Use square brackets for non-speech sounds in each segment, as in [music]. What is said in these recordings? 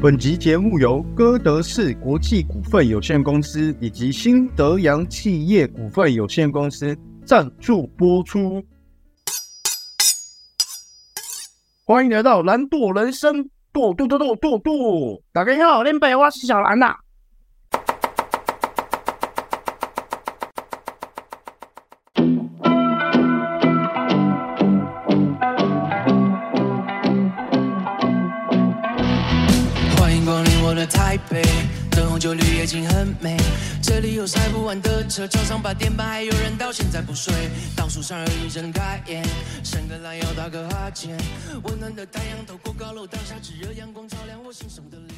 本集节目由哥德市国际股份有限公司以及新德阳企业股份有限公司赞助播出。欢迎来到蓝舵人生，剁剁剁剁剁剁！大家好，恁爸我是小蓝呐、景很美，这里有塞不完的车，早上八点半还有人到现在不睡，倒数三二一睁开眼，伸个懒腰打个哈欠，温暖的太阳透过高楼大厦，炙热阳光照亮我心上的脸。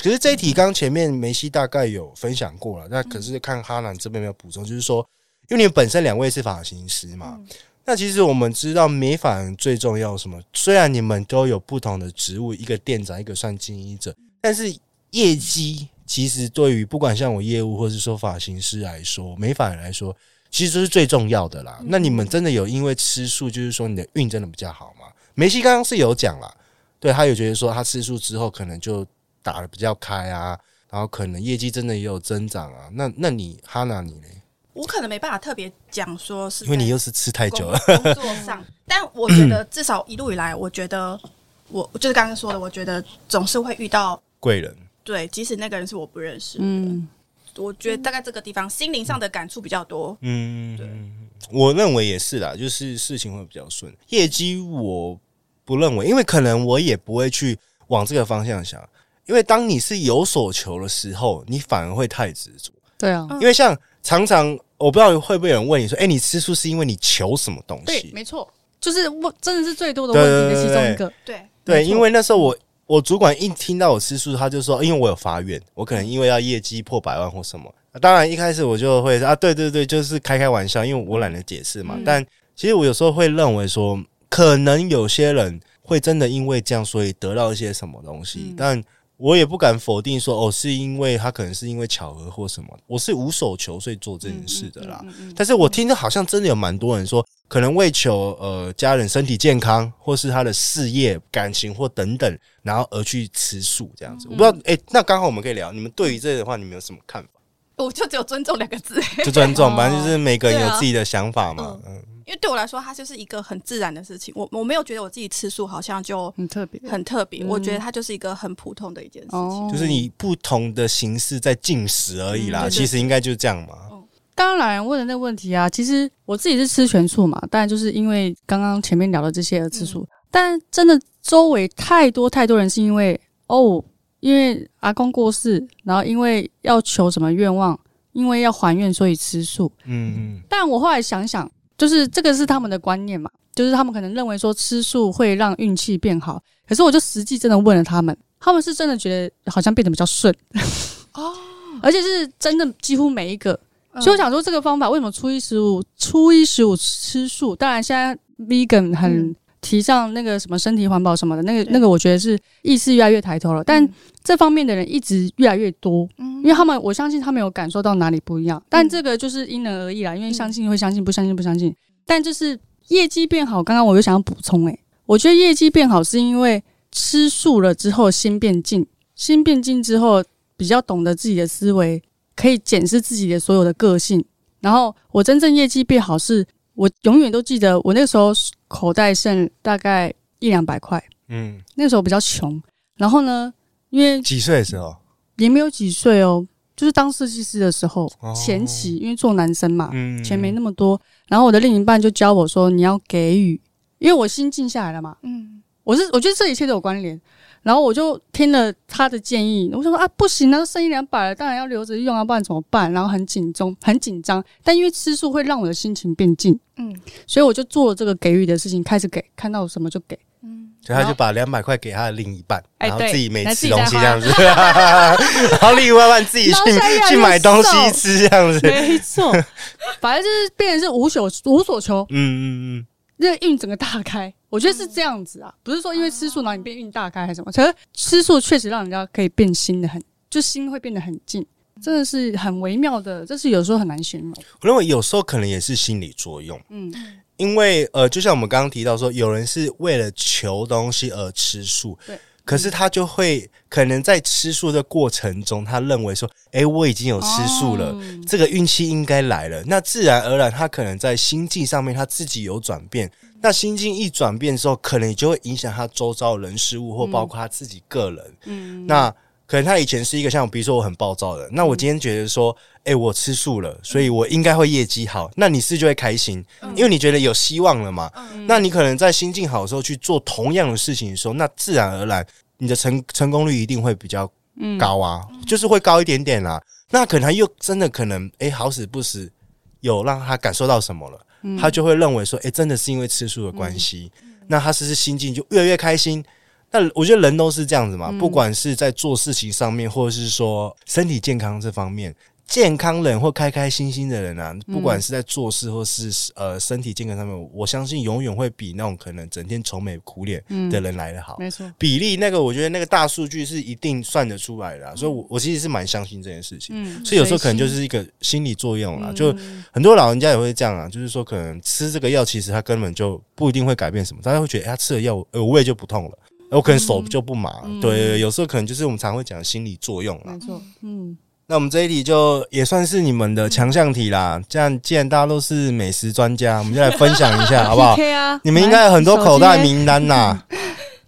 可是这一题刚前面梅西大概有分享过了，那可是看哈兰这边没有补充，就是说，因为你们本身两位是发型师嘛，那其实我们知道美发最重要什么？虽然你们都有不同的职务，一个店长，一个算经营者，但是。业绩其实对于不管像我业务或是说发型师来说，美发人来说，其实这是最重要的啦。那你们真的有因为吃素，就是说你的运真的比较好吗？梅西刚刚是有讲啦，对，他有觉得说他吃素之后可能就打的比较开啊，然后可能业绩真的也有增长啊。那那你哈娜你呢？我可能没办法特别讲说是，因为你又是吃太久了工作上，[laughs] 但我觉得至少一路以来，我觉得我就是刚刚说的，我觉得总是会遇到贵人。对，即使那个人是我不认识的，嗯，我觉得大概这个地方心灵上的感触比较多。嗯，对，我认为也是啦，就是事情会比较顺。业绩我不认为，因为可能我也不会去往这个方向想，因为当你是有所求的时候，你反而会太执着。对啊，因为像常常我不知道会不会有人问你说：“哎，你吃素是因为你求什么东西？”对，没错，就是问，真的是最多的问题的其中一个。对对，因为那时候我。我主管一听到我吃素，他就说：“因为我有发愿，我可能因为要业绩破百万或什么。”当然一开始我就会：“啊，对对对，就是开开玩笑，因为我懒得解释嘛。嗯”但其实我有时候会认为说，可能有些人会真的因为这样，所以得到一些什么东西。嗯、但我也不敢否定说，哦，是因为他可能是因为巧合或什么。我是无所求，所以做这件事的啦。嗯嗯嗯嗯、但是我听着好像真的有蛮多人说，可能为求呃家人身体健康，或是他的事业、感情或等等。然后而去吃素这样子，我不知道哎、欸，那刚好我们可以聊，你们对于这个的话，你们有什么看法？[laughs] 我就只有尊重两个字，就尊重，反正就是每个人有自己的想法嘛。嗯，因为对我来说，它就是一个很自然的事情。我我没有觉得我自己吃素好像就很特别，很特别。我觉得它就是一个很普通的一件事情，就是你不同的形式在进食而已啦。其实应该就是这样嘛。刚刚老人问的那个问题啊，其实我自己是吃全素嘛，但就是因为刚刚前面聊的这些而吃素，但真的周围太多太多人是因为。哦，因为阿公过世，然后因为要求什么愿望，因为要还愿，所以吃素。嗯嗯。但我后来想想，就是这个是他们的观念嘛，就是他们可能认为说吃素会让运气变好。可是我就实际真的问了他们，他们是真的觉得好像变得比较顺哦，[laughs] 而且是真的几乎每一个。所以我想说，这个方法为什么初一十五初一十五吃素？当然现在 vegan 很。嗯提倡那个什么身体环保什么的，那个那个我觉得是意识越来越抬头了。但这方面的人一直越来越多，因为他们我相信他们有感受到哪里不一样。但这个就是因人而异啦，因为相信会相信，不相信不相信。但就是业绩变好，刚刚我又想要补充，诶，我觉得业绩变好是因为吃素了之后心变静，心变静之后比较懂得自己的思维，可以检视自己的所有的个性。然后我真正业绩变好是。我永远都记得，我那个时候口袋剩大概一两百块。嗯，那个时候比较穷。然后呢，因为几岁的时候？也没有几岁哦，就是当设计师的时候，前期因为做男生嘛，钱没那么多。然后我的另一半就教我说：“你要给予，因为我心静下来了嘛。”嗯，我是我觉得这一切都有关联。然后我就听了他的建议，我就说啊，不行啊，都剩一两百了，当然要留着用啊，不然怎么办？然后很紧张，很紧张。但因为吃素会让我的心情变静，嗯，所以我就做了这个给予的事情，开始给，看到什么就给，嗯，所以他就把两百块给他的另一半，然后自己没吃东西这样子，[laughs] 然后另一半自己去去买东西吃这样子，没错，反正就是变成是无所无所求，嗯嗯嗯。那个运整个大开，我觉得是这样子啊，不是说因为吃素然后你变运大开还是什么，其实吃素确实让人家可以变心的很，就心会变得很静，真的是很微妙的，这是有时候很难形容。我认为有时候可能也是心理作用，嗯，因为呃，就像我们刚刚提到说，有人是为了求东西而吃素，对，可是他就会可能在吃素的过程中，他认为说，哎，我已经有吃素了，哦、这个运气应该来了。那自然而然，他可能在心境上面他自己有转变。那心境一转变之后，可能就会影响他周遭人事物，或包括他自己个人。嗯，那可能他以前是一个像，比如说我很暴躁的，那我今天觉得说，哎、欸，我吃素了，所以我应该会业绩好。那你是就会开心，因为你觉得有希望了嘛。嗯、那你可能在心境好的时候去做同样的事情的时候，那自然而然。你的成成功率一定会比较高啊，嗯、就是会高一点点啦、啊。那可能他又真的可能，哎、欸，好死不死有让他感受到什么了，嗯、他就会认为说，哎、欸，真的是因为吃素的关系，嗯、那他是不是心境就越来越开心？那我觉得人都是这样子嘛，嗯、不管是在做事情上面，或者是说身体健康这方面。健康人或开开心心的人啊，不管是在做事或是呃身体健康上面，我相信永远会比那种可能整天愁眉苦脸的人来的好。没错，比例那个我觉得那个大数据是一定算得出来的，啊，所以我我其实是蛮相信这件事情。嗯，所以有时候可能就是一个心理作用啦，就很多老人家也会这样啊，就是说可能吃这个药，其实他根本就不一定会改变什么，大家会觉得他吃了药，呃，胃就不痛了，我可能手就不麻。对，有时候可能就是我们常会讲心理作用啦。没错，嗯。那我们这一题就也算是你们的强项题啦。这样，既然大家都是美食专家，[laughs] 我们就来分享一下，好不好？你们应该有很多口袋名单呐。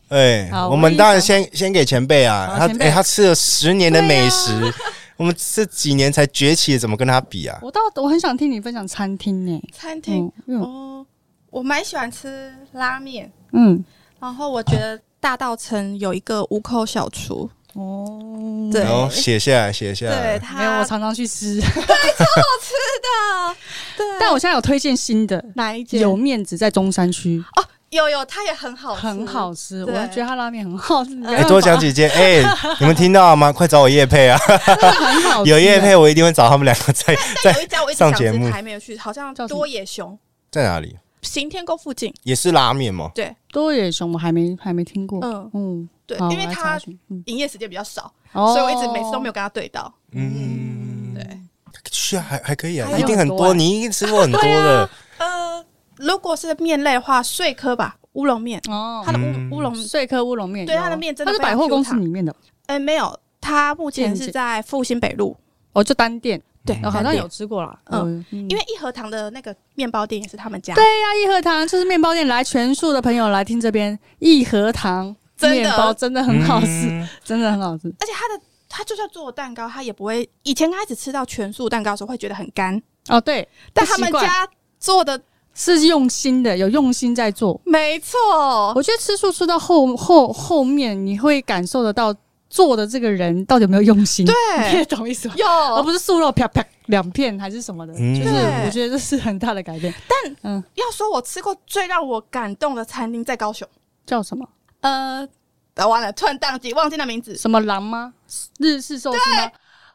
对，我们当然先先给前辈啊，他哎，他吃了十年的美食，[laughs] 我们这几年才崛起，怎么跟他比啊？我倒我很想听你分享餐厅呢。餐厅，哦，我蛮喜欢吃拉面，嗯，然后我觉得大道城有一个五口小厨。哦，对，然后写下来，写下来。对，他没有，我常常去吃，[laughs] 对，超好吃的。对，但我现在有推荐新的，哪一间？有面子在中山区哦，有有，它也很好，很好吃。我觉得它拉面很好吃。哎，多讲几间，哎，你们听到了吗？快找我叶配啊！[laughs] 很好，有叶配，我一定会找他们两个在在上节目。还没有去，好像叫多野熊，在哪里？行天宫附近，也是拉面吗？对，多野熊我还没还没听过。嗯嗯。对，因为他营业时间比较少，所以我一直每次都没有跟他对到。嗯，对，去还还可以啊，一定很多，你一定吃过很多的。[laughs] 呃，如果是面类的话，碎科吧，乌龙面哦，它的乌乌龙碎科乌龙面，对，它的面真的是百货公司里面的。哎，没有，它目前是在复兴北路，哦，就单店。对，好像有吃过啦。嗯，因为一和堂的那个面包店也是他们家。对呀，一和堂就是面包店，来全素的朋友来听这边一和堂。面包真的很好吃，真的很好吃。而且它的它就算做蛋糕，它也不会。以前开始吃到全素蛋糕的时候，会觉得很干。哦，对。但他们家做的是用心的，有用心在做。没错，我觉得吃素吃到后后后面，你会感受得到做的这个人到底有没有用心。对，你也懂意思吗？有，而不是素肉啪啪两片还是什么的。就是我觉得这是很大的改变。但嗯，要说我吃过最让我感动的餐厅在高雄，叫什么？呃，完了，突然宕机，忘记那名字。什么狼吗？日式寿司吗？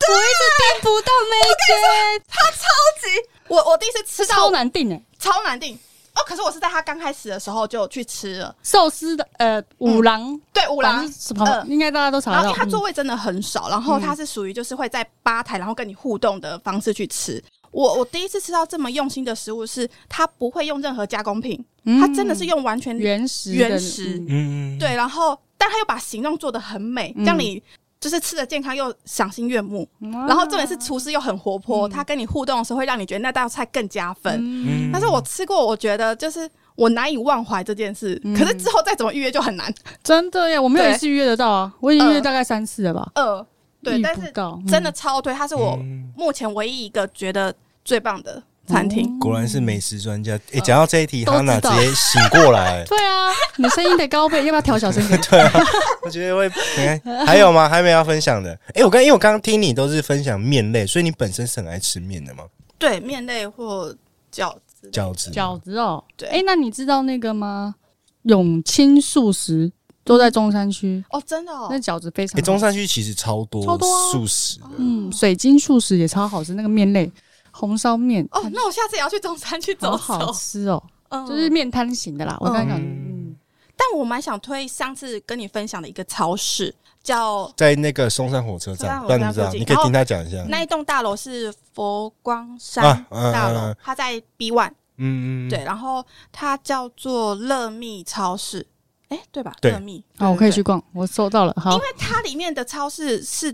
我一直订不到那间，它超级……我我第一次吃到超难订哎，超难订哦。可是我是在他刚开始的时候就去吃了寿司的，呃，五郎对五郎什么？应该大家都查到。然后它座位真的很少，然后他是属于就是会在吧台，然后跟你互动的方式去吃。我我第一次吃到这么用心的食物，是它不会用任何加工品，它真的是用完全原始原始，嗯，对，然后但它又把形状做的很美，让你就是吃的健康又赏心悦目。然后重点是厨师又很活泼，他跟你互动的时候会让你觉得那道菜更加分。但是我吃过，我觉得就是我难以忘怀这件事。可是之后再怎么预约就很难，真的耶，我没有一次预约得到啊，我已经预约大概三次了吧。呃。对，但是真的超推，它是我目前唯一一个觉得最棒的餐厅。果然是美食专家。哎，讲到这一题，哈娜直接醒过来。[laughs] 对啊，你声音得高倍，要不要调小声点？[laughs] 对啊，我觉得会。还有吗？还没要分享的？哎，我刚因为我刚刚听你都是分享面类，所以你本身是很爱吃面的吗？对，面类或饺子。饺子，饺子哦。对，哎，那你知道那个吗？永清素食。都在中山区哦，真的哦，那饺子非常。哎，中山区其实超多超多素食的，嗯，水晶素食也超好吃，那个面类红烧面哦，那我下次也要去中山区走走，好吃哦，就是面摊型的啦。我刚刚讲，嗯，但我蛮想推上次跟你分享的一个超市，叫在那个松山火车站，不知道你可以听他讲一下。那一栋大楼是佛光山大楼，它在 B one，嗯嗯，对，然后它叫做乐蜜超市。哎，对吧？对好，我可以去逛，我收到了。好，因为它里面的超市是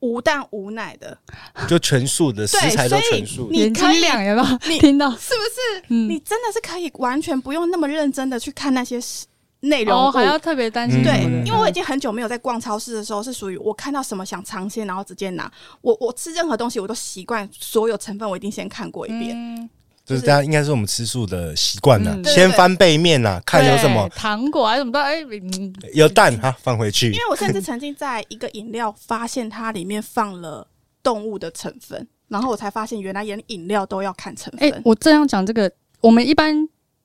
无蛋无奶的，就全素的食材都所以全素。你可以两有没有？你 [laughs] 听到？是不是？嗯你真的是可以完全不用那么认真的去看那些内容还要特别担心嗯对因为我已经很久没有在逛超市的时候，是属于我看到什么想尝鲜，然后直接拿。我我吃任何东西，我都习惯所有成分我一定先看过一遍。嗯就是大家应该是我们吃素的习惯呢嗯，对先翻背面呐，看有什么糖果还是什么的，哎，嗯有蛋哈放回去因。为我甚至曾经在一个饮料发现它里面放了动物的成分，然后我才发现原来连饮料都要看成分哎、分。我这样讲这个，我们一般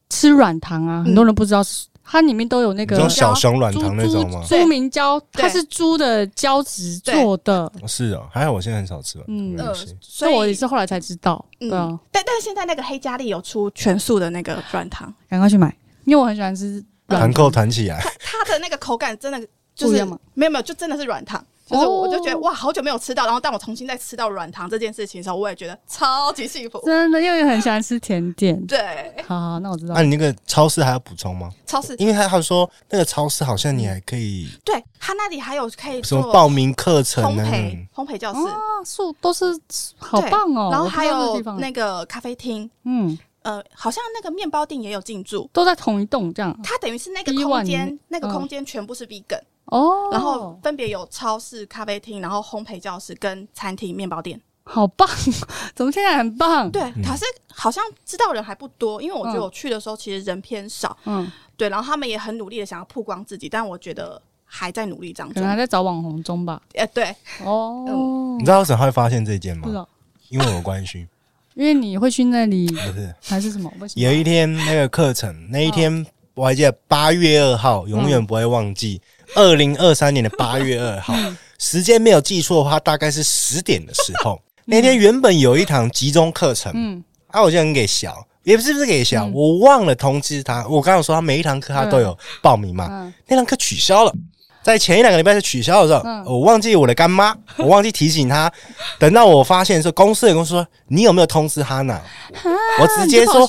吃软糖啊，嗯很多人不知道是，它里面都有那这个种小熊软糖那种吗？猪猪明胶，它是猪的胶质做的，是哦，还好我现在很少吃了嗯所以我也是后来才知道。嗯对啊，但但是现在那个黑加力有出全素的那个软糖，赶快去买，因为我很喜欢吃软糖。团购团起来，它的那个口感真的就是没有没有，就真的是软糖。就是我就觉得哇，好久没有吃到，然后当我重新再吃到软糖这件事情的时候，我也觉得超级幸福。真的，因为很喜欢吃甜点。对，好好，那我知道那、。你那个超市还要补充吗？超市因为他他说那个超市好像你还可以对他那里还有可以什么做报名课程烘？焙烘焙教室，啊，素都是好棒哦。然后还有那个咖啡厅，嗯，呃，好像那个面包店也有进驻。都在同一栋这样。它等于是那个空间，那个嗯空间全部是 vegan，、哦，然后分别有超市、咖啡厅，然后烘焙教室跟餐厅、面包店。好棒，[laughs] 怎么听起来很棒？对，可是好像知道人还不多，因为我觉得嗯我去的时候其实人偏少。嗯，对，然后他们也很努力的想要曝光自己，但我觉得还在努力当中可能。还在找网红中吧。呃，对，哦，你知道为什么他会发现这件吗？不知道，因为我有关系，[laughs] 因为你会去那里不是还是什么？为什么有一天那个课程，那一天我还记得八月二号，永远不会忘记。二零二三年的八月二号，时间没有记错的话，大概是十点的时候。那天原本有一堂集中课程，嗯，啊，我就很给小，也不是不是给小，嗯我忘了通知他。我刚刚说他每一堂课他都有报名嘛，嗯那堂课取消了。在前一两个礼拜是取消的时候，嗯我忘记我的干妈，[laughs] 我忘记提醒她。等到我发现的时候，公司的公司说你有没有通知哈娜？我直接说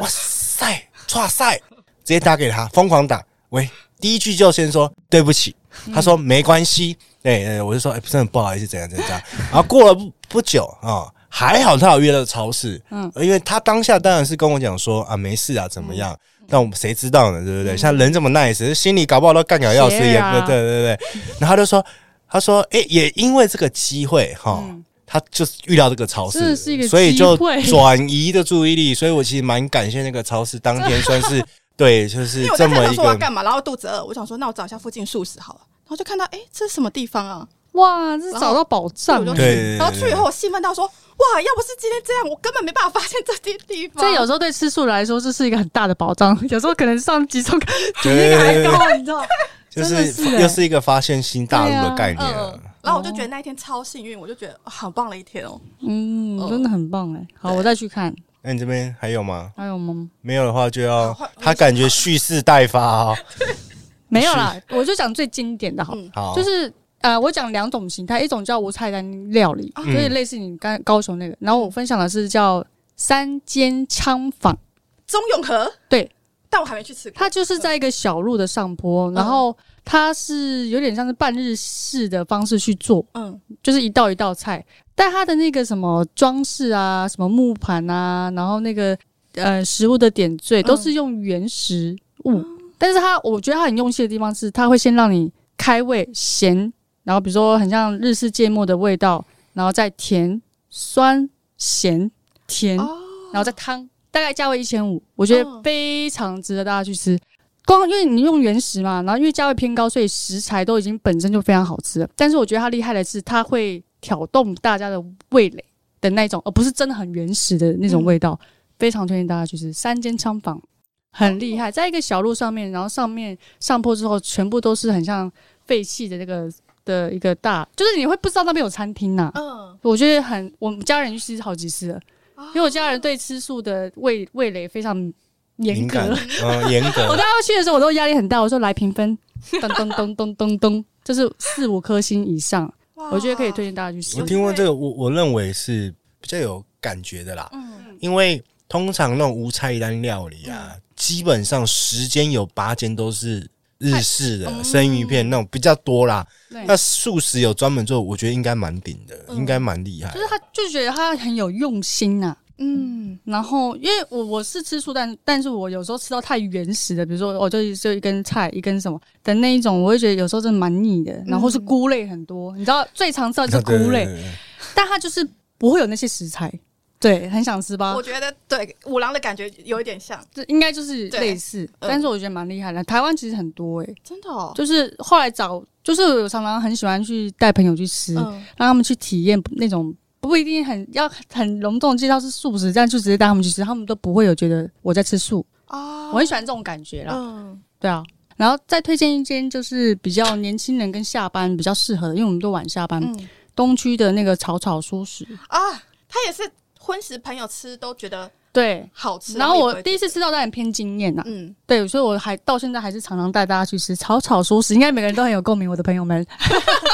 哇，塞，哇塞，直接打给他，疯狂打。喂，第一句就先说对不起，他说没关系。对，对，我就说，哎、真的不好意思，怎样怎样。然后过了不不久啊、还好他有约到超市，嗯嗯，因为他当下当然是跟我讲说啊，没事啊，怎么样？但我们谁知道呢？对不对？像人这么 nice，心里搞不好都干掉要死，也是啊对，对对对。然后他就说，他说，哎、也因为这个机会哈。嗯他就是遇到这个超市，所以就转移的注意力，所以我其实蛮感谢那个超市，当天算是对，就是因为我这么一个在看到说我要干嘛，然后肚子饿，我想说那我找一下附近素食好了，然后就看到哎、这是什么地方啊？哇，这是找到宝藏我然后去以后我兴奋到说哇，要不是今天这样，我根本没办法发现这些地方。这有时候对吃素来说，这是一个很大的宝藏。有时候可能上集中比对那个还高，你知道？[laughs] 就是真的是欸又是一个发现新大陆的概念然后我就觉得那一天超幸运，我就觉得哇好棒的一天哦。嗯，嗯真的很棒哎。好，我再去看。那你这边还有吗？还有吗？没有的话就要他感觉蓄势待发哦。[laughs] 没有啦，我就讲最经典的好，嗯。好，就是呃，我讲两种形态，一种叫无菜单料理，啊。就是类似你刚高雄那个，然后我分享的是叫三间仓坊，中永和？对，但我还没去吃过。它就是在一个小路的上坡，然后它是有点像是半日式的方式去做，嗯。就是一道一道菜，但它的那个什么装饰啊，什么木盘啊，然后那个呃食物的点缀都是用原食物，但是它我觉得它很用心的地方是，它会先让你开胃咸，然后比如说很像日式芥末的味道，然后再甜酸咸甜，哦，然后再汤，大概价位一千五，我觉得嗯非常值得大家去吃。光因为你用原食嘛，然后因为价位偏高，所以食材都已经本身就非常好吃了。但是我觉得它厉害的是，它会挑动大家的味蕾的那种，而不是真的很原始的那种味道。非常推荐大家去吃三间仓房，很厉害，在一个小路上面，然后上面上坡之后，全部都是很像废弃的那个的一个大，就是你会不知道那边有餐厅呐、嗯，我觉得很，我们家人去吃好几次了，因为我家人对吃素的味味蕾非常严格。严 [laughs] 我格大。家去的时候，我都压力很大。我说来评分，噔噔噔噔噔噔，就是四五颗星以上，哇我觉得可以推荐大家去试我。听过这个，我我认为是比较有感觉的啦，嗯因为通常那种无菜单料理啊，基本上十间有八间都是日式的生鱼片那种比较多啦。那素食有专门做，我觉得应该蛮顶的，应该蛮厉害。就是他就觉得他很有用心呐、啊。嗯，然后因为我我是吃素，但但是我有时候吃到太原始的，比如说我就就一根菜一根什么的那一种，我会觉得有时候真的蛮腻的。然后是菇类很多，你知道最常吃的就是菇类，但它就是不会有那些食材，对，很想吃吧？我觉得对五郎的感觉有一点像，这应该就是类似，嗯、但是我觉得蛮厉害的。台湾其实很多诶、欸，真的哦，就是后来找，就是我常常很喜欢去带朋友去吃，嗯、让他们去体验那种。不一定很要很隆重介绍是素食，这样就直接带他们去吃，他们都不会有觉得我在吃素啊。我很喜欢这种感觉啦，嗯，对啊。然后再推荐一间就是比较年轻人跟下班比较适合的，因为我们都晚下班。嗯、东区的那个草草蔬食啊，它也是荤食朋友吃都觉得对好吃。然后我第一次吃到，当然偏惊艳呐，嗯，对，所以我还到现在还是常常带大家去吃草草蔬食，应该每个人都很有共鸣，我的朋友们。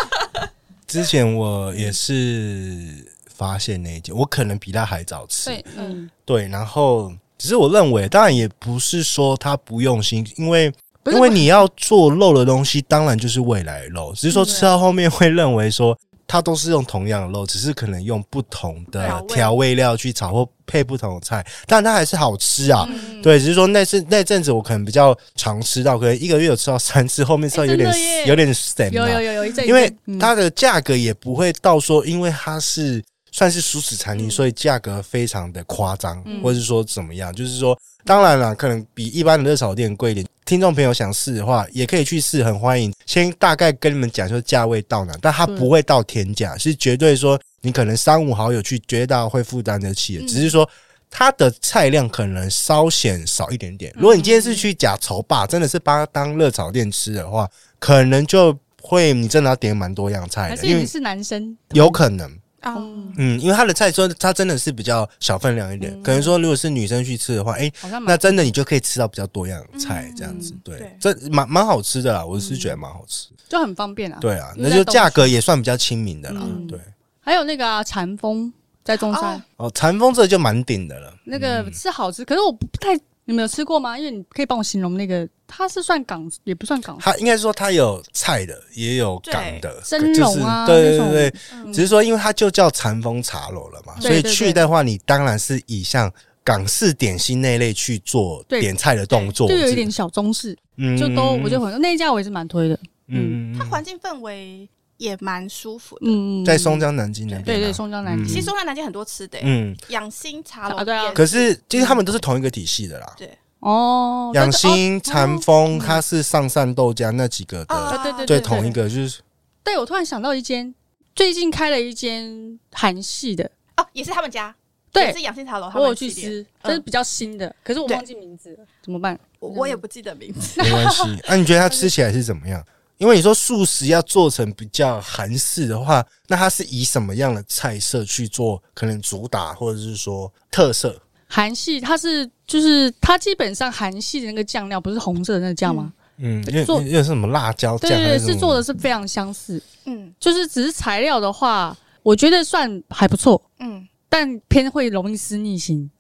[laughs] 之前我也是。发现那一件，我可能比他还早吃。对，嗯，对。然后，只是我认为，当然也不是说他不用心，因为因为你要做肉的东西，当然就是未来的肉。只是说吃到后面会认为说，它都是用同样的肉，只是可能用不同的调味料去炒或配不同的菜，但它还是好吃啊。嗯、对，只是说那次那阵子我可能比较常吃到，可能一个月有吃到三次，后面吃到有点、欸、有点省。有有有有一阵，因为它的价格也不会到说，因为它是。算是熟食餐厅，所以价格非常的夸张，嗯、或者是说怎么样？就是说，当然了，可能比一般的热炒店贵一点。听众朋友想试的话，也可以去试，很欢迎。先大概跟你们讲说价位到哪，但它不会到天价，是绝对说你可能三五好友去，绝对大家会负担得起的。只是说它的菜量可能稍显少一点点。如果你今天是去假筹霸，真的是把它当热炒店吃的话，可能就会你真的要点蛮多样菜的。因为你是男生？有可能。嗯。嗯，因为他的菜说他真的是比较小分量一点，可能说如果是女生去吃的话，哎，那真的你就可以吃到比较多样菜这样子，对，这蛮蛮好吃的啦，我是觉得蛮好吃，就很方便啊。对啊，那就价格也算比较亲民的啦。对，还有那个禅风在中山哦，禅风这就蛮顶的了，那个是好吃，可是我不太。你们有吃过吗？因为你可以帮我形容那个，它是算港，也不算港。它应该是说它有菜的，也有港的，蒸笼啊，对对对，只是说因为它就叫禅风茶楼了嘛，所以去的话，你当然是以像港式点心那类去做点菜的动作，就有一点小中式，嗯就都我就很那一家我也是蛮推的，嗯，它环境氛围。也蛮舒服的，嗯，在松江南京那边，对对，松江南京，其实松江南京很多吃的，嗯，养心茶楼，对啊，可是其实他们都是同一个体系的啦，对，哦，养心、禅风，它是上善豆浆那几个的，对对对，同一个就是，对我突然想到一间，最近开了一间韩系的，哦，也是他们家，对，是养心茶楼，我有去吃，这是比较新的，可是我忘记名字了，怎么办？我我也不记得名字，没关系，那 [laughs] 你觉得它吃起来是怎么样？因为你说素食要做成比较韩式的话，那它是以什么样的菜色去做？可能主打或者是说特色？韩系它是就是它基本上韩系的那个酱料不是红色的那个酱吗？嗯，因为做因为是什么辣椒酱？对对，是做的是非常相似。嗯，就是只是材料的话，我觉得算还不错。嗯，但偏会容易失逆心。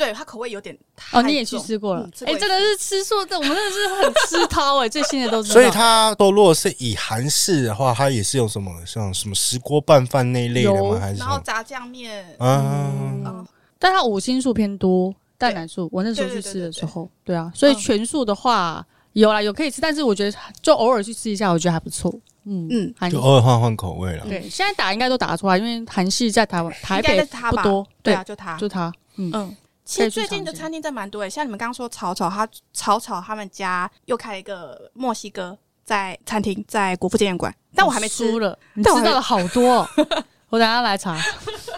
对，它口味有点哦，你也去吃过了？哎，真的是吃素，这我们真的是很吃涛哎，最新的都是。所以它都如果是以韩式的话，它也是有什么像什么石锅拌饭那一类的吗？还是然后炸酱面？嗯，但它五星素偏多，蛋奶素。我那时候去吃的时候，对啊，所以全素的话有啦，有可以吃，但是我觉得就偶尔去吃一下，我觉得还不错。嗯嗯，就偶尔换换口味了。对，现在打应该都打得出来，因为韩系在台湾台北不多，对啊，就他，就它，嗯嗯。其实最近的餐厅真蛮多诶，像你们刚刚说草草，他草草他们家又开了一个墨西哥在餐厅，在国父纪念馆，但我还没吃了。[laughs] 你知道了好多，哦我等下来查。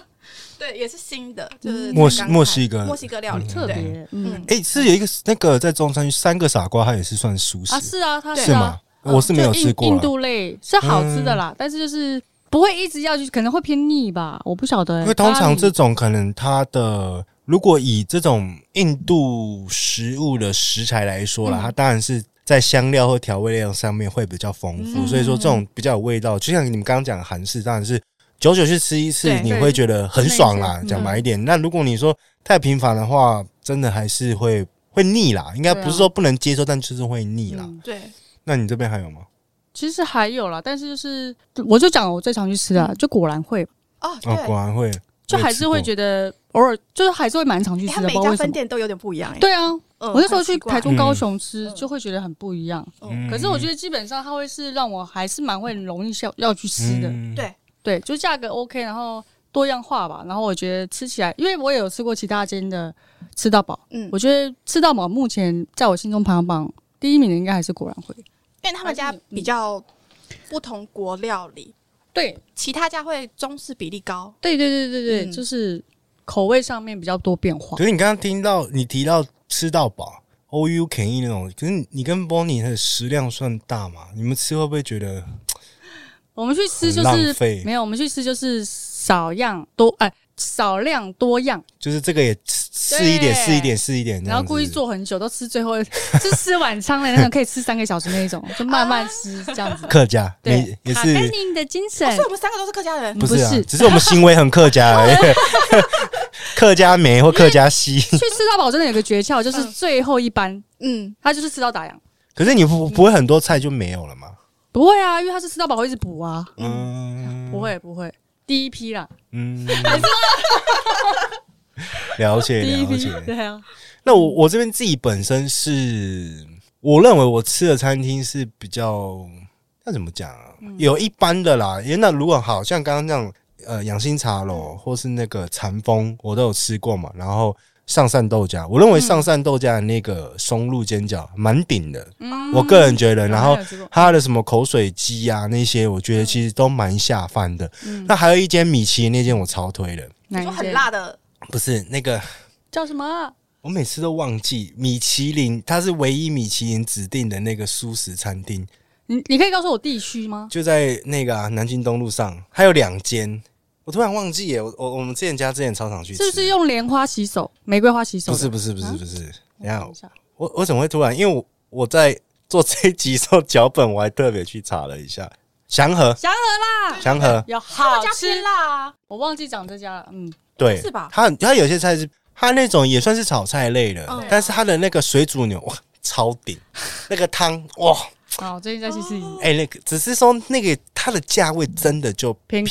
[laughs] 对，也是新的，就是墨西墨西哥墨西哥料理，特别。嗯，哎，是有一个那个在中山区三个傻瓜，它也是算熟食啊？是啊，它是吗？我是没有吃过。印度类是好吃的啦，但是就是不会一直要去，可能会偏腻吧？我不晓得。因为通常这种可能它的。如果以这种印度食物的食材来说啦，嗯、它当然是在香料或调味料上面会比较丰富，嗯、所以说这种比较有味道。就像你们刚刚讲的韩式，当然是久久去吃一次，你会觉得很爽啦。讲白一点，那如果你说太频繁的话，真的还是会会腻啦。应该不是说不能接受，但就是会腻啦。嗯、对，那你这边还有吗？其实还有啦，但是就是我就讲我最常去吃的，就果然会哦，果然会，就还是会觉得偶尔就是还是会蛮常去吃的，它每家分店都有点不一样哎。对啊，我那时候去台中、高雄嗯。吃，就会觉得很不一样。嗯。可是我觉得基本上它会是让我还是蛮会容易要要去吃的。嗯。对。对，就价格 OK，然后多样化吧。然后我觉得吃起来，因为我也有吃过其他间的吃到饱，嗯，我觉得吃到饱目前在我心中排行榜第一名的应该还是果然会，因为他们家比较不同国料理，对。其他家会中式比例高。对对对对对，嗯。就是口味上面比较多变化可。是你刚刚听到你提到吃到饱，all you can eat 那种，可是你跟 Bonnie 的食量算大吗？你们吃会不会觉得？我们去吃就是费没有，我们去吃就是少样多哎、少量多样，就是这个也吃试一点，试一点，试一点，然后故意做很久，都吃最后 [laughs] 是吃晚餐的那种，可以吃三个小时那一种，就慢慢吃这样子。客家，对你，也卡甘是宁的精神哦所以我们三个都是客家人。不是啊？只是我们行为很客家而已，[laughs] 客家梅或客家西。[laughs] 去吃到饱真的有个诀窍，就是最后一班，嗯，他就是吃到打烊。可是你不不会很多菜就没有了吗？不会啊，因为他是吃到饱会一直补啊，嗯，不会不会，第一批啦，嗯，了解 [laughs] 第一批了解。对啊，那我我这边自己本身是，我认为我吃的餐厅是比较，那怎么讲啊？有一般的啦，因为那如果好像刚刚那样，呃，养心茶楼或是那个禅风，我都有吃过嘛。然后上善豆家，我认为上善豆家的那个松露煎饺蛮顶的，嗯我个人觉得。然后它的什么口水鸡啊那些，我觉得其实都蛮下饭的。嗯那还有一间米其林那间我超推的，说很哪一间辣的，不是那个。叫什么啊？我每次都忘记米其林，它是唯一米其林指定的那个素食餐厅，你你可以告诉我地区吗？就在那个、啊、南京东路上，还有两间，我突然忘记耶。我我我们之前家之前超常去吃，是不是用莲花洗手、玫瑰花洗手？不是不是不是啊不是，等一我下我我怎么会突然？因为我我在做这一集的时候脚本，我还特别去查了一下祥和祥和啦，祥和，有好吃偏辣啊，我忘记讲这家了，嗯，对，是吧它它有些菜是它那种也算是炒菜类的，嗯但是它的那个水煮牛哇超顶，那个汤哇。[laughs] 好，我最近再去试一试。哎、那个只是说那个它的价位真的就偏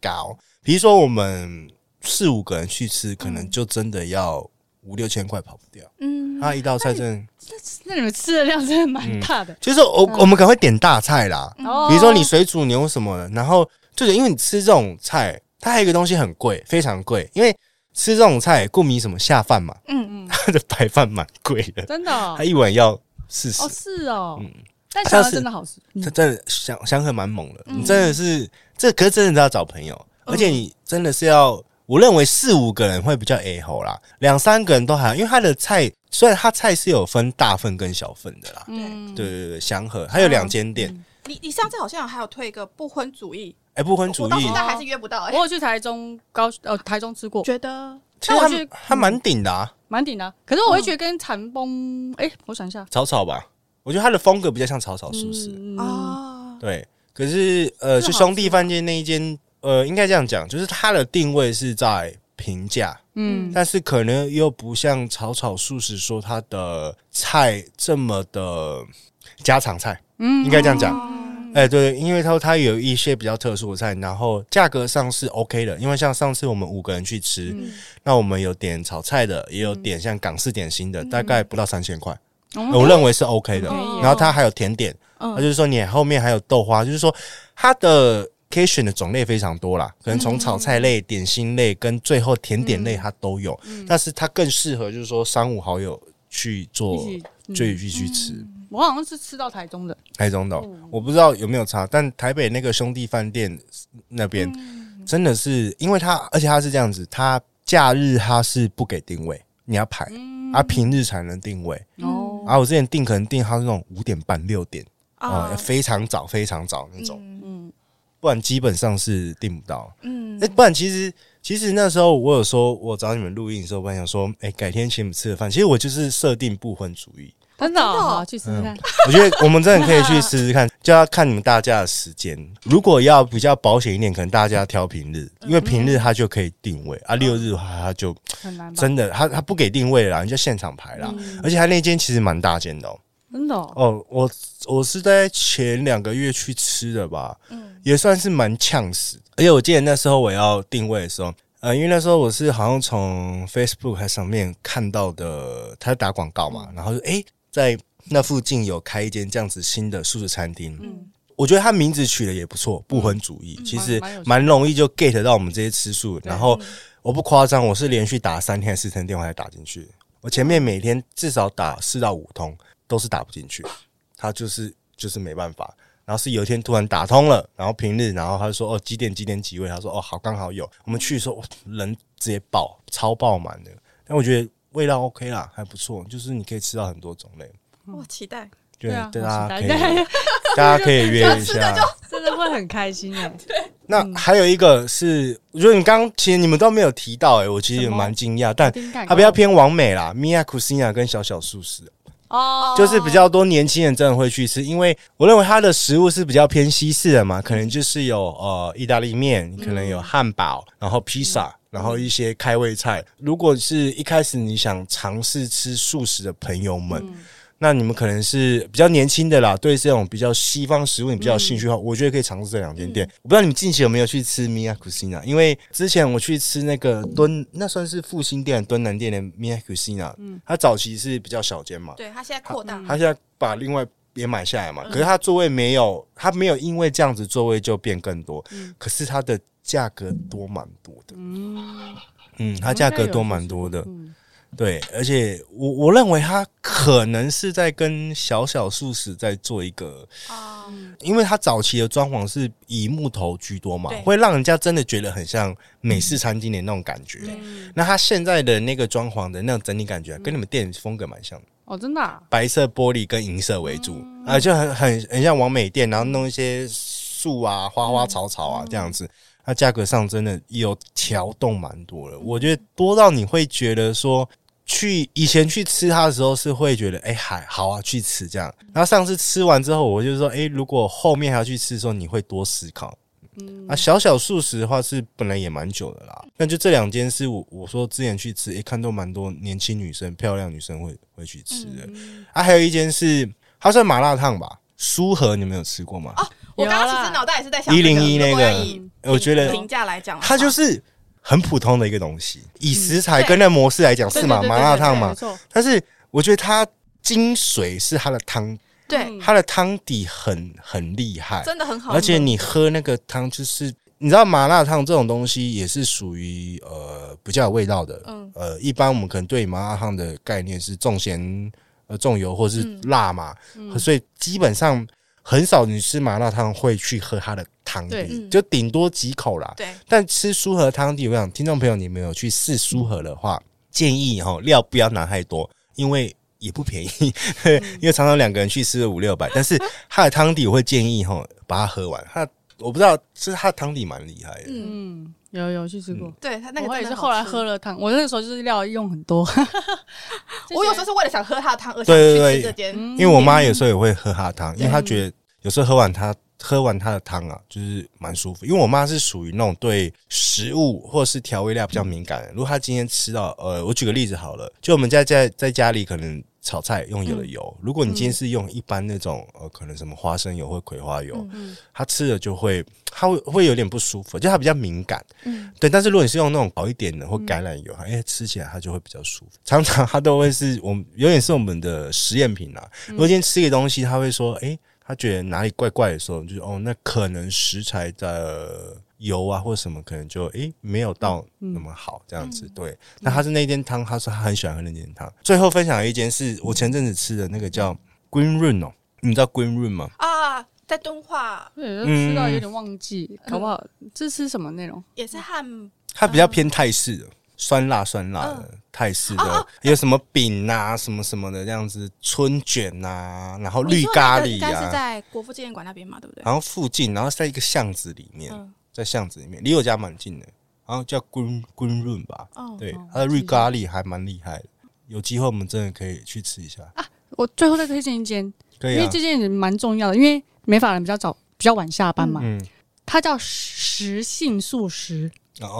高，比如说我们四五个人去吃，可能就真的要五六千块跑不掉。嗯，它一道菜真的，那你们吃的量真的蛮大的，就是我、我们可能会点大菜啦，哦比如说你水煮牛什么的，然后就是因为你吃这种菜，它还有一个东西很贵，非常贵，因为吃这种菜顾名什么下饭嘛，嗯嗯，它的白饭蛮贵的，真 [laughs] 的哦。它一碗要四十哦，是哦，嗯。但祥和它是真的好吃，嗯。这真的香香喝蛮猛的，你真的是这，可是真的要找朋友，而且你真的是要，我认为四五个人会比较 A 吼啦，两三个人都还好，因为他的菜虽然他菜是有分大份跟小份的啦，嗯，对对对，祥和还有两间店，你你上次好像还有推一个不婚主义，哎，不婚主义我到现，在还是约不到哎。我，有去台中高呃台中吃过，觉得其实它但我觉得它蛮顶的啊，蛮顶的啊，可是我会觉得跟禅风，哎，我想一下，草草吧，我觉得他的风格比较像草草是不是？啊，对，可是呃，是兄弟饭店那一间，呃，应该这样讲，就是它的定位是在平价。嗯，但是可能又不像草草素食说它的菜这么的家常菜，嗯应该这样讲。嗯哎、对，因为它它有一些比较特殊的菜，然后价格上是 OK 的。因为像上次我们五个人去吃，嗯那我们有点炒菜的，也有点像港式点心的，大概不到三千块，哦我认为是 OK 的。然后它还有甜点，嗯它就是说你后面还有豆花，就是说它的可以选的种类非常多啦，可能从炒菜类、点心类跟最后甜点类它都有，但是它更适合就是说三五好友去做就一起去吃。我好像是吃到台中的，台中的哦、我不知道有没有差，但台北那个兄弟饭店那边真的是，因为它而且它是这样子，它假日它是不给定位，你要排，啊平日才能定位。哦，啊，我之前订可能订它是那种五点半六点啊、啊非常早非常早那种，嗯，不然基本上是订不到。嗯哎、不然其实其实那时候我有说，我找你们录音的时候，我本来想说，哎、改天请你们吃个饭。其实我就是设定不婚主义。真的去试试看，我觉得我们真的可以去试试看，[laughs] 就要看你们大家的时间。如果要比较保险一点，可能大家挑平日，因为平日它就可以定位啊，六日的话它就很难？真的，它它不给定位了啦，你就现场排啦。而且它那间其实蛮大间的哦，真的哦，哦，我我是在前两个月去吃的吧，嗯，也算是蛮呛死。而且我记得那时候我要定位的时候，呃，因为那时候我是好像从 Facebook 还上面看到的，他打广告嘛，然后就诶，在那附近有开一间这样子新的素食餐厅，嗯，我觉得他名字取的也不错，不婚主义，其实蛮容易就 get 到我们这些吃素。然后我不夸张，我是连续打三天四天电话才打进去，我前面每天至少打四到五通。都是打不进去，他就是就是没办法。然后是有一天突然打通了，然后平日，然后他就说哦几点几点几位，他说哦好刚好有。我们去的时候人直接爆超爆满的，但我觉得味道 OK 啦，还不错，就是你可以吃到很多种类。我期待，对啊，大家可以 [laughs] 大家可以约一下，真的会很开心哎。那还有一个是，我觉得你刚刚其实你们都没有提到哎，我其实也蛮惊讶，但它比较偏完美啦，Miya Cucina 跟小小素食。哦，就是比较多年轻人真的会去吃，因为我认为它的食物是比较偏西式的嘛，可能就是有呃意大利面，可能有汉堡，然后披萨，然后一些开胃菜。如果是一开始你想尝试吃素食的朋友们。那你们可能是比较年轻的啦，对这种比较西方食物你比较有兴趣的话，嗯、我觉得可以尝试这两间店。嗯、我不知道你们近期有没有去吃 Miya Cucina，因为之前我去吃那个敦，那算是复兴店、敦南店的 Miya Cucina，嗯，它早期是比较小间嘛，对，它现在扩大，它现在把另外也买下来嘛，嗯、可是它座位没有，它没有因为这样子座位就变更多，嗯，可是它的价格多蛮多的，嗯。嗯，它价格多蛮多的。对，而且我我认为他可能是在跟小小素食在做一个啊，因为他早期的装潢是以木头居多嘛，会让人家真的觉得很像美式餐厅的那种感觉。那他现在的那个装潢的那种整体感觉，跟你们店风格蛮像的哦，真的，白色玻璃跟银色为主啊，就很很很像网美店，然后弄一些树啊、花花草草啊这样子。它价格上真的有调动蛮多的，我觉得多到你会觉得说，去以前去吃它的时候是会觉得哎还好啊去吃这样，然后上次吃完之后，我就说哎如果后面还要去吃的时候，你会多思考。嗯，啊小小素食的话是本来也蛮久的啦，那就这两间是我我说之前去吃，一看都蛮多年轻女生漂亮女生会会去吃的。啊还有一间是它算麻辣烫吧，苏和你们有吃过吗？我刚刚其实脑袋也是在想一零一那个，我觉得评价来讲，它就是很普通的一个东西。以食材跟那模式来讲是嘛，麻辣烫嘛。但是我觉得它精髓是它的汤，对，它的汤底很很厉害，真的很好。而且你喝那个汤，就是你知道麻辣烫这种东西也是属于呃比较有味道的。嗯，呃，一般我们可能对麻辣烫的概念是重咸、呃重油或是辣嘛，所以基本上。很少你吃麻辣烫会去喝它的汤底，就顶多几口啦。对，但吃苏荷汤底，我想听众朋友你们有去试苏荷的话，建议哈料不要拿太多，因为也不便宜。[laughs] 嗯、因为常常两个人去吃五六百，但是它的汤底我会建议哈把它喝完。它我不知道，是它的汤底蛮厉害的。嗯，有有去吃过。嗯、对他那个我也是后来喝了汤，我那个时候就是料用很多。[laughs] 我有时候是为了想喝他的汤而想去吃这间，因为我妈有时候也会喝他的汤，因为她觉得。有时候喝完他，喝完他的汤啊，就是蛮舒服。因为我妈是属于那种对食物或是调味料比较敏感的。如果她今天吃到，呃，我举个例子好了，就我们家在在家里可能炒菜用有的油，如果你今天是用一般那种呃，可能什么花生油或葵花油，它吃了就会，它会会有点不舒服，就它比较敏感。嗯，对。但是如果你是用那种好一点的或橄榄油，哎，吃起来它就会比较舒服。常常它都会是我们有点是我们的实验品啊。如果今天吃一个东西，他会说，哎。他觉得哪里怪怪的时候，就是哦，那可能食材的油啊或者什么，可能就诶、欸、没有到那么好这样子。嗯、对，那他是那间汤，他说他很喜欢喝那间汤。最后分享一间是我前阵子吃的那个叫 Green Room 哦，你知道 Green Room 吗？啊，在敦化，对，吃到有点忘记，好不好？这是什么内容？也是汉，它比较偏泰式的。酸辣酸辣的泰式的，有什么饼啊，什么什么的这样子，春卷呐，然后绿咖喱啊。应该是在国父纪念馆那边嘛，对不对？然后附近，然后在一个巷子里面，在巷子里面，离我家蛮近的。然后叫 Green Green Room 吧，对，它的绿咖喱还蛮厉害的。有机会我们真的可以去吃一下啊！我最后再推荐一间，因为这间也蛮重要的，因为美法人比较早、比较晚下班嘛。嗯，它叫食性素食，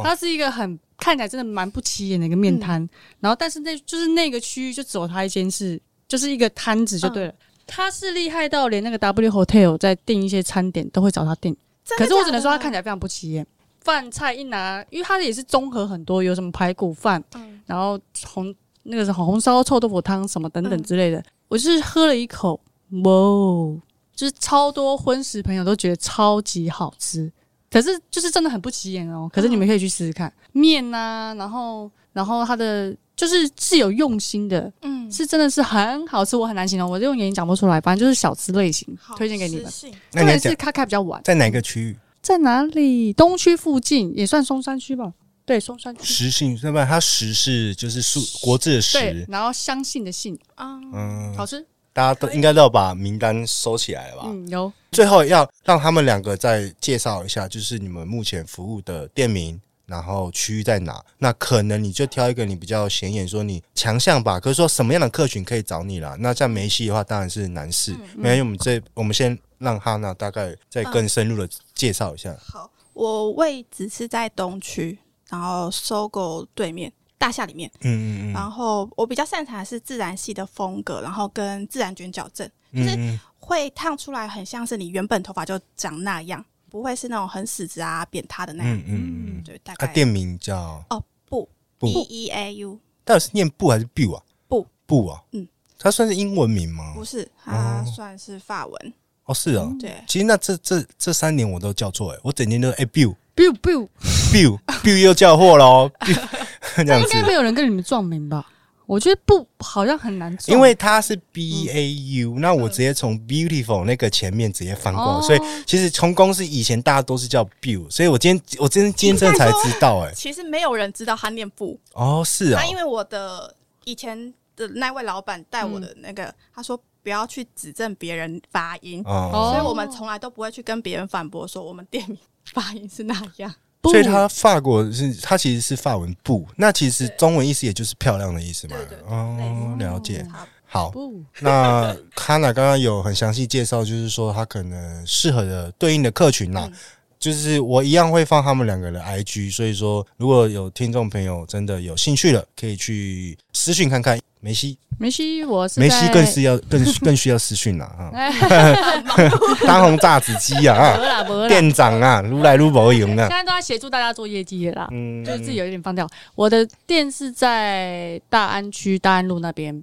它是一个很。看起来真的蛮不起眼的一个面摊，嗯、然后但是那就是那个区域就只有他一间是，就是一个摊子就对了。嗯、他是厉害到连那个 W Hotel 在订一些餐点都会找他订。可是我只能说它看起来非常不起眼。饭菜一拿，因为它也是综合很多，有什么排骨饭，嗯、然后红那个是红烧臭豆腐汤什么等等之类的。嗯、我就是喝了一口，哇，就是超多荤食朋友都觉得超级好吃。可是就是真的很不起眼哦。可是你们可以去试试看面呐、啊，然后然后它的就是是有用心的，嗯，是真的是很好吃，我很难形容，我用眼睛讲不出来。反正就是小吃类型，推荐给你们。那也是开开比较晚，在哪个区域？在哪里？东区附近也算松山区吧？对，松山区。食信，要不然它食是就是数国字的食，然后相信的信啊，嗯，好吃。大家都应该都要把名单收起来了吧？嗯，有。最后要让他们两个再介绍一下，就是你们目前服务的店名，然后区域在哪？那可能你就挑一个你比较显眼，说你强项吧。可是说什么样的客群可以找你啦？那像梅西的话，当然是男士。因为、嗯嗯、我们这，我们先让哈娜大概再更深入的介绍一下。嗯、好，我位置是在东区，然后 SOGO 对面。大厦里面，嗯嗯嗯，然后我比较擅长的是自然系的风格，然后跟自然卷矫正，就是会烫出来很像是你原本头发就长那样，不会是那种很死直啊、扁塌的那样。嗯嗯嗯，对，大概。它店名叫哦不不 B E A U，到底是念布还是 biu 啊？不不啊，嗯，它算是英文名吗？不是，它算是法文。哦，是啊，对。其实那这这这三年我都叫错哎，我整天都哎 biu biu biu biu biu 又叫货喽。[laughs] [laughs] 那应该没有人跟你们撞名吧？我觉得不好像很难做，因为它是 B A U，、嗯、那我直接从 beautiful 那个前面直接翻过来，哦、所以其实从公司以前大家都是叫 Bill，所以我今天我今天今天才知道、欸，哎，其实没有人知道他念不哦，是啊，因为我的以前的那位老板带我的那个，嗯、他说不要去指正别人发音，哦、所以我们从来都不会去跟别人反驳说我们店名发音是那样。所以它法国是它其实是法文布，那其实中文意思也就是漂亮的意思嘛。哦，了解。好，那卡娜刚刚有很详细介绍，就是说它可能适合的对应的客群呐，就是我一样会放他们两个的 IG，所以说如果有听众朋友真的有兴趣了，可以去私讯看看。梅西，梅西，我是梅西，更是要 [laughs] 更更需要私讯了啊！[laughs] [laughs] 当红炸子鸡啊！啊，店长啊，撸来如无用啊！现在都在协助大家做业绩啦，嗯，就是自己有一点放掉。我的店是在大安区大安路那边，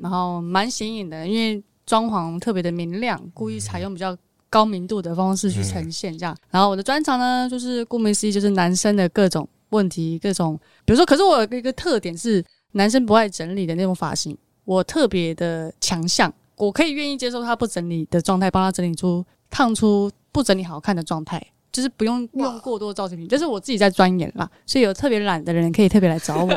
然后蛮显眼的，因为装潢特别的明亮，故意采用比较高明度的方式去呈现这样。然后我的专长呢，就是顾名思义，就是男生的各种问题，各种，比如说，可是我有一个特点是。男生不爱整理的那种发型，我特别的强项，我可以愿意接受他不整理的状态，帮他整理出烫出不整理好看的状态，就是不用用过多造型品，这是我自己在钻研啦。所以有特别懒的人可以特别来找我，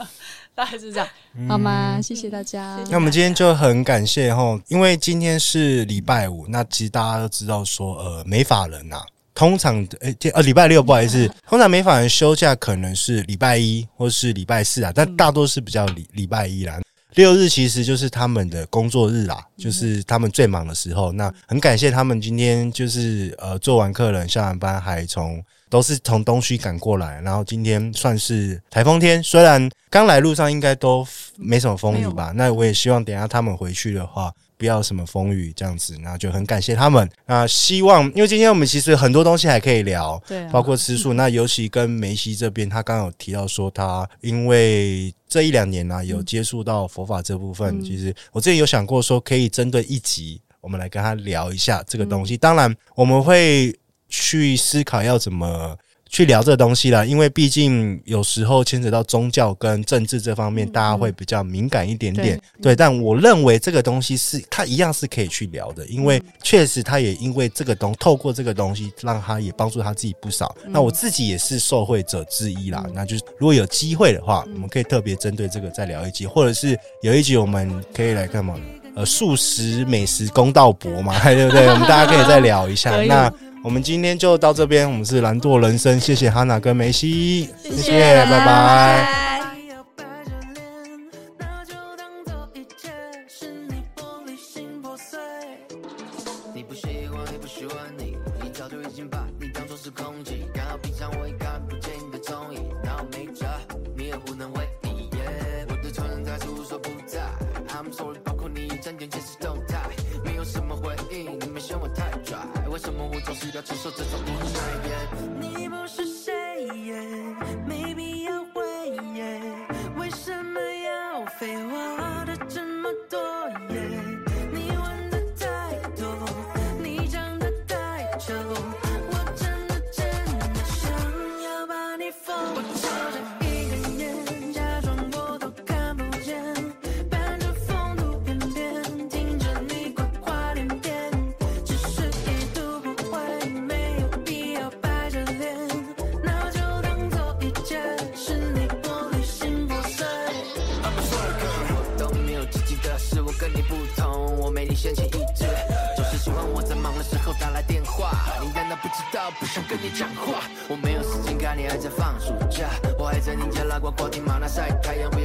[laughs] 大概是这样，好吗？谢谢大家。那我们今天就很感谢哈，因为今天是礼拜五，那其实大家都知道说，呃，美法人呐、啊。通常的诶，呃，礼拜六不好意思，通常美法人休假可能是礼拜一或是礼拜四啊，但大多是比较礼礼拜一啦。六日其实就是他们的工作日啦，就是他们最忙的时候。那很感谢他们今天就是呃做完客人下完班还从都是从东区赶过来，然后今天算是台风天，虽然刚来路上应该都没什么风雨吧。那我也希望等一下他们回去的话。不要什么风雨这样子，那就很感谢他们。那希望，因为今天我们其实很多东西还可以聊，对、啊，包括吃素。那尤其跟梅西这边，他刚刚有提到说，他因为这一两年呢、啊，有接触到佛法这部分。嗯、其实我之前有想过说，可以针对一集，我们来跟他聊一下这个东西。嗯、当然，我们会去思考要怎么。去聊这个东西啦，因为毕竟有时候牵扯到宗教跟政治这方面，大家会比较敏感一点点。嗯、对，对，但我认为这个东西是它一样是可以去聊的，因为确实他也因为这个东透过这个东西，让他也帮助他自己不少。嗯、那我自己也是受惠者之一啦。嗯、那就是如果有机会的话，我们可以特别针对这个再聊一集，或者是有一集我们可以来干嘛？呃，素食美食公道博嘛，[laughs] 对不对？我们大家可以再聊一下。[laughs] 那。我们今天就到这边我们是懒惰人生谢谢哈娜跟梅西。谢谢拜拜。是 I say, Kaya